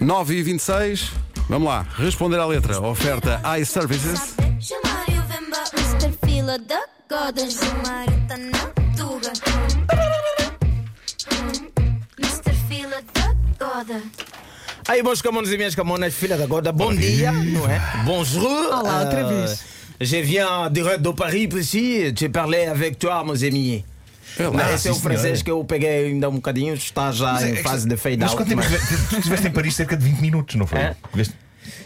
9 e 26 vamos lá, responder à letra. Oferta iServices. Chamar-o Vemba, Mr. Fila da Goda, Chamar-o na Tuga. Mr. Fila da Goda. Aí, meus camões e minhas camonas, filha da gorda, bom dia, não é? Bonjour. Olá, outra Euh, vez. Je viens direct de Paris, ici, te parler avec toi, meus amis. Olá, Esse é o francês senhora. que eu peguei ainda um bocadinho, está já Mas é em que- fase de fade Mas out. quanto tempo mas- estive- tu estiveste em Paris cerca de 20 minutos, não foi? É?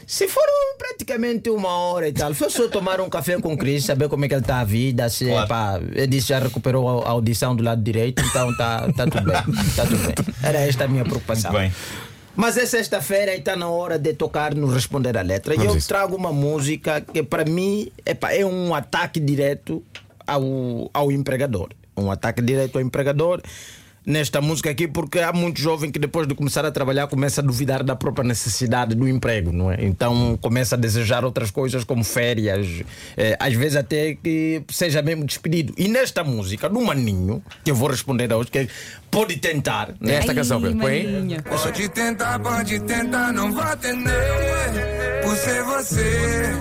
Se for praticamente uma hora e tal, foi só tomar um café com o Chris, saber como é que ele está a vida, se Claro. pá, ele disse que já recuperou a audição do lado direito, então está tá tudo bem. Tá tudo bem. Era esta a minha preocupação. Muito bem. Mas é sexta-feira e está na hora de tocar no Responder a Letra. E Vamos eu isso. trago uma música que para mim epá, é um ataque direto ao, ao empregador. Um ataque direto ao empregador nesta música aqui, porque há muito jovem que depois de começar a trabalhar começa a duvidar da própria necessidade do emprego, não é? Então começa a desejar outras coisas como férias, eh, às vezes até que seja mesmo despedido. E nesta música, do Maninho, que eu vou responder hoje, que pode tentar, né? Esta canção, Pedro. Põe aí. Maninho. Pode tentar, pode tentar, não vou atender. Por ser você,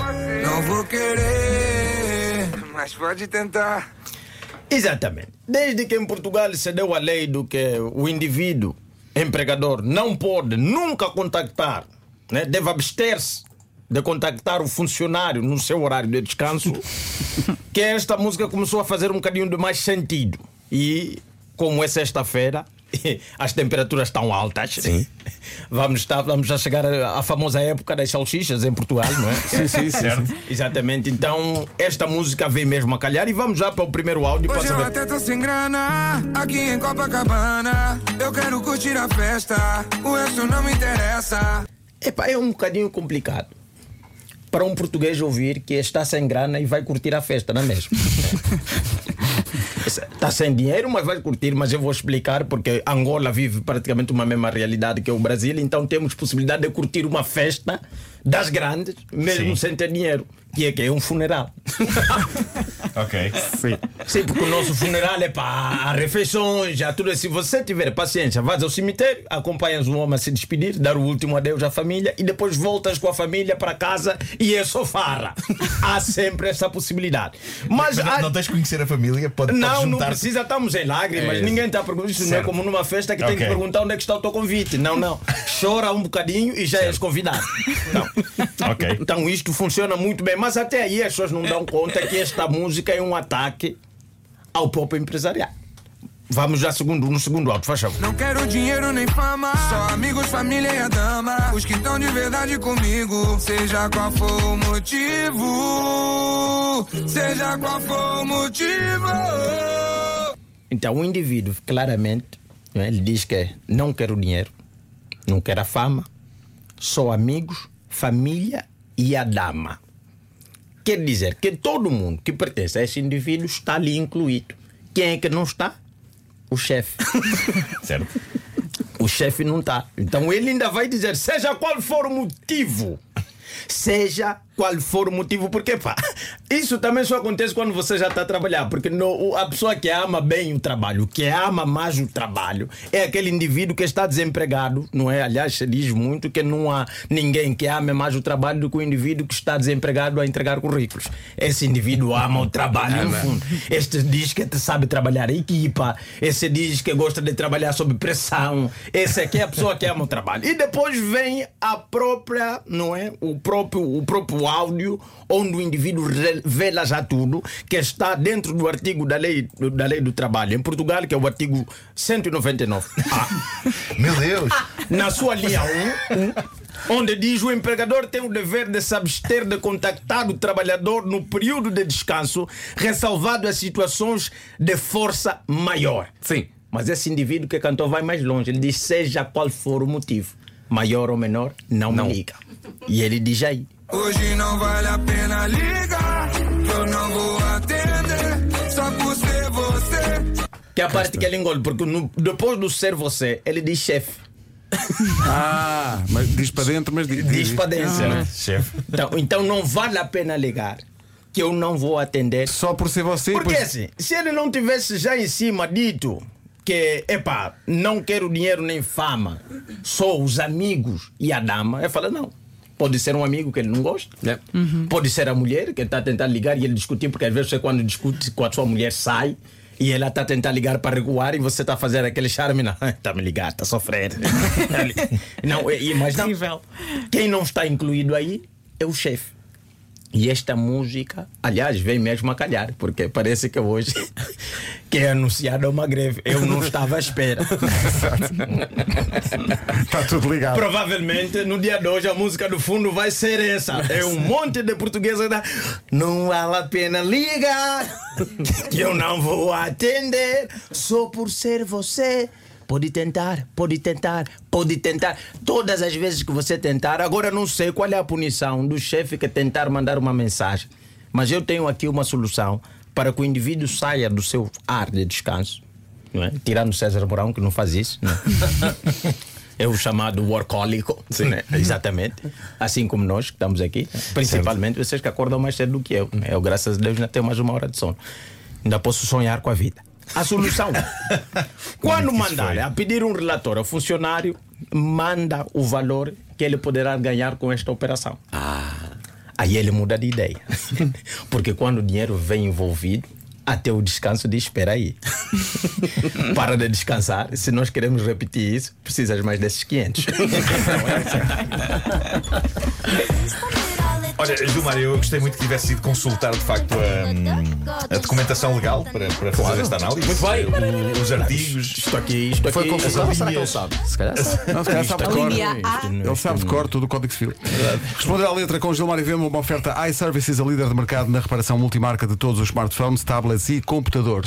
não vou querer. Mas pode tentar. Exatamente. Desde que em Portugal se deu a lei do que o indivíduo empregador não pode nunca contactar, né, deve abster-se de contactar o funcionário no seu horário de descanso, que esta música começou a fazer um bocadinho de mais sentido. E como é sexta-feira, as temperaturas estão altas. Sim. Vamos, estar, vamos já chegar à famosa época das salsichas em Portugal, não é? Sim, sim, sim. Certo. Exatamente, então esta música vem mesmo a calhar e vamos já para o primeiro áudio para Hoje eu saber. até tô sem grana, aqui em Copacabana. Eu quero curtir a festa, o resto não me interessa. Epá, é um bocadinho complicado para um português ouvir que está sem grana e vai curtir a festa, não é mesmo? Está sem dinheiro, mas vai curtir. Mas eu vou explicar porque Angola vive praticamente uma mesma realidade que o Brasil, então temos possibilidade de curtir uma festa das grandes, mesmo Sim. sem ter dinheiro, que é que é um funeral. Ok. Sim, porque o nosso funeral é para refeições, já tudo. Se você tiver paciência, vais ao cemitério, acompanhas um homem a se despedir, dar o último adeus à família e depois voltas com a família para casa e é só farra. Há sempre essa possibilidade. Mas, Mas há- não, não tens de conhecer a família? Pode, não, não precisa, estamos em lágrimas. É, Ninguém está perguntando. Isso não é certo. como numa festa que tem que perguntar onde é que está o teu convite. Não, não. Chora um bocadinho e já és convidado. Não. Ok. Então isto funciona muito bem, mas até aí as pessoas não dão conta que esta música é um ataque ao próprio empresariado. Vamos já segundo, no segundo alto, faz favor. Não quero dinheiro nem fama, só amigos, família e a dama. Os que estão de verdade comigo, seja qual for o motivo. Seja qual for o motivo. Então o indivíduo, claramente, né, ele diz que não quer o dinheiro, não quer a fama, só amigos, família e a dama. Quer dizer que todo mundo que pertence a esse indivíduo está ali incluído. Quem é que não está? O chefe. Certo. O chefe não está. Então ele ainda vai dizer, seja qual for o motivo. Seja qual for o motivo, porque pá, isso também só acontece quando você já está a trabalhar. Porque no, a pessoa que ama bem o trabalho, que ama mais o trabalho, é aquele indivíduo que está desempregado, não é? Aliás, se diz muito que não há ninguém que ame mais o trabalho do que o indivíduo que está desempregado a entregar currículos. Esse indivíduo ama o trabalho, no fundo. Este diz que sabe trabalhar em equipa, esse diz que gosta de trabalhar sob pressão. Esse aqui é a pessoa que ama o trabalho. E depois vem a própria, não é? O próprio, o próprio áudio, onde o indivíduo revela já tudo, que está dentro do artigo da lei, da lei do trabalho, em Portugal, que é o artigo 199. Ah, Meu Deus. na sua linha 1, onde diz o empregador tem o dever de se abster de contactar o trabalhador no período de descanso, ressalvado as situações de força maior. Sim. Mas esse indivíduo que cantou vai mais longe. Ele diz: seja qual for o motivo, maior ou menor, não, Não. me liga. E ele diz aí. Hoje não vale a pena ligar, eu não vou atender, só por ser você. Que é a parte que ele engole, porque no- depois do ser você, ele diz chefe. Ah, mas diz para dentro, mas diz. Diz para dentro. né? Chefe. Então, então não vale a pena ligar, que eu não vou atender. Só por ser você. Porque pois- assim, se ele não tivesse já em cima dito que, epá, não quero dinheiro nem fama, só os amigos e a dama, eu falo, não. Pode ser um amigo que ele não gosta, É. pode ser a mulher que está a tentar ligar e ele discutir, porque às vezes você, quando discute com a sua mulher, sai e ela está a tentar ligar para recuar e você está a fazer aquele charme, não, está a me ligar, está a sofrer. não, e- mas não, quem não está incluído aí é o chefe. E esta música, aliás, vem mesmo a calhar, porque parece que hoje que é anunciada uma greve. Eu não estava à espera. Está tudo ligado. Provavelmente no dia de hoje a música do fundo vai ser essa. É um monte de portuguesa da Não vale a pena ligar, que eu não vou atender só por ser você. Pode tentar, pode tentar, pode tentar. Todas as vezes que você tentar, agora não sei qual é a punição do chefe que tentar mandar uma mensagem. Mas eu tenho aqui uma solução para que o indivíduo saia do seu ar de descanso, não é? tirando César Mourão, que não faz isso. não é? É o chamado workólico, né? exatamente. Assim como nós que estamos aqui. Principalmente vocês que acordam mais cedo do que eu. né? Eu, graças a Deus, ainda tenho mais uma hora de sono. Ainda posso sonhar com a vida. A solução. Quando isso mandar a pedir um relatório ao funcionário, manda o valor que ele poderá ganhar com esta operação. Aí ele muda de ideia. Porque quando o dinheiro vem envolvido, até o descanso diz: espera aí. Para de descansar. Se nós queremos repetir isso, precisas mais desses 500. Olha, Gilmar, eu gostei muito que tivesse ido consultar de facto a, a documentação legal para, para fazer esta análise. Muito bem. O- Os artigos. Isto aqui, isto aqui. Foi consultado será que ele sabe? Se calhar sabe. Não, se calhar sabe de cor. Ele sabe de cor todo o Código Civil. Responder à letra com Gilmar e Vema, uma oferta iServices, a líder de mercado na reparação multimarca de todos os smartphones, tablets e computadores.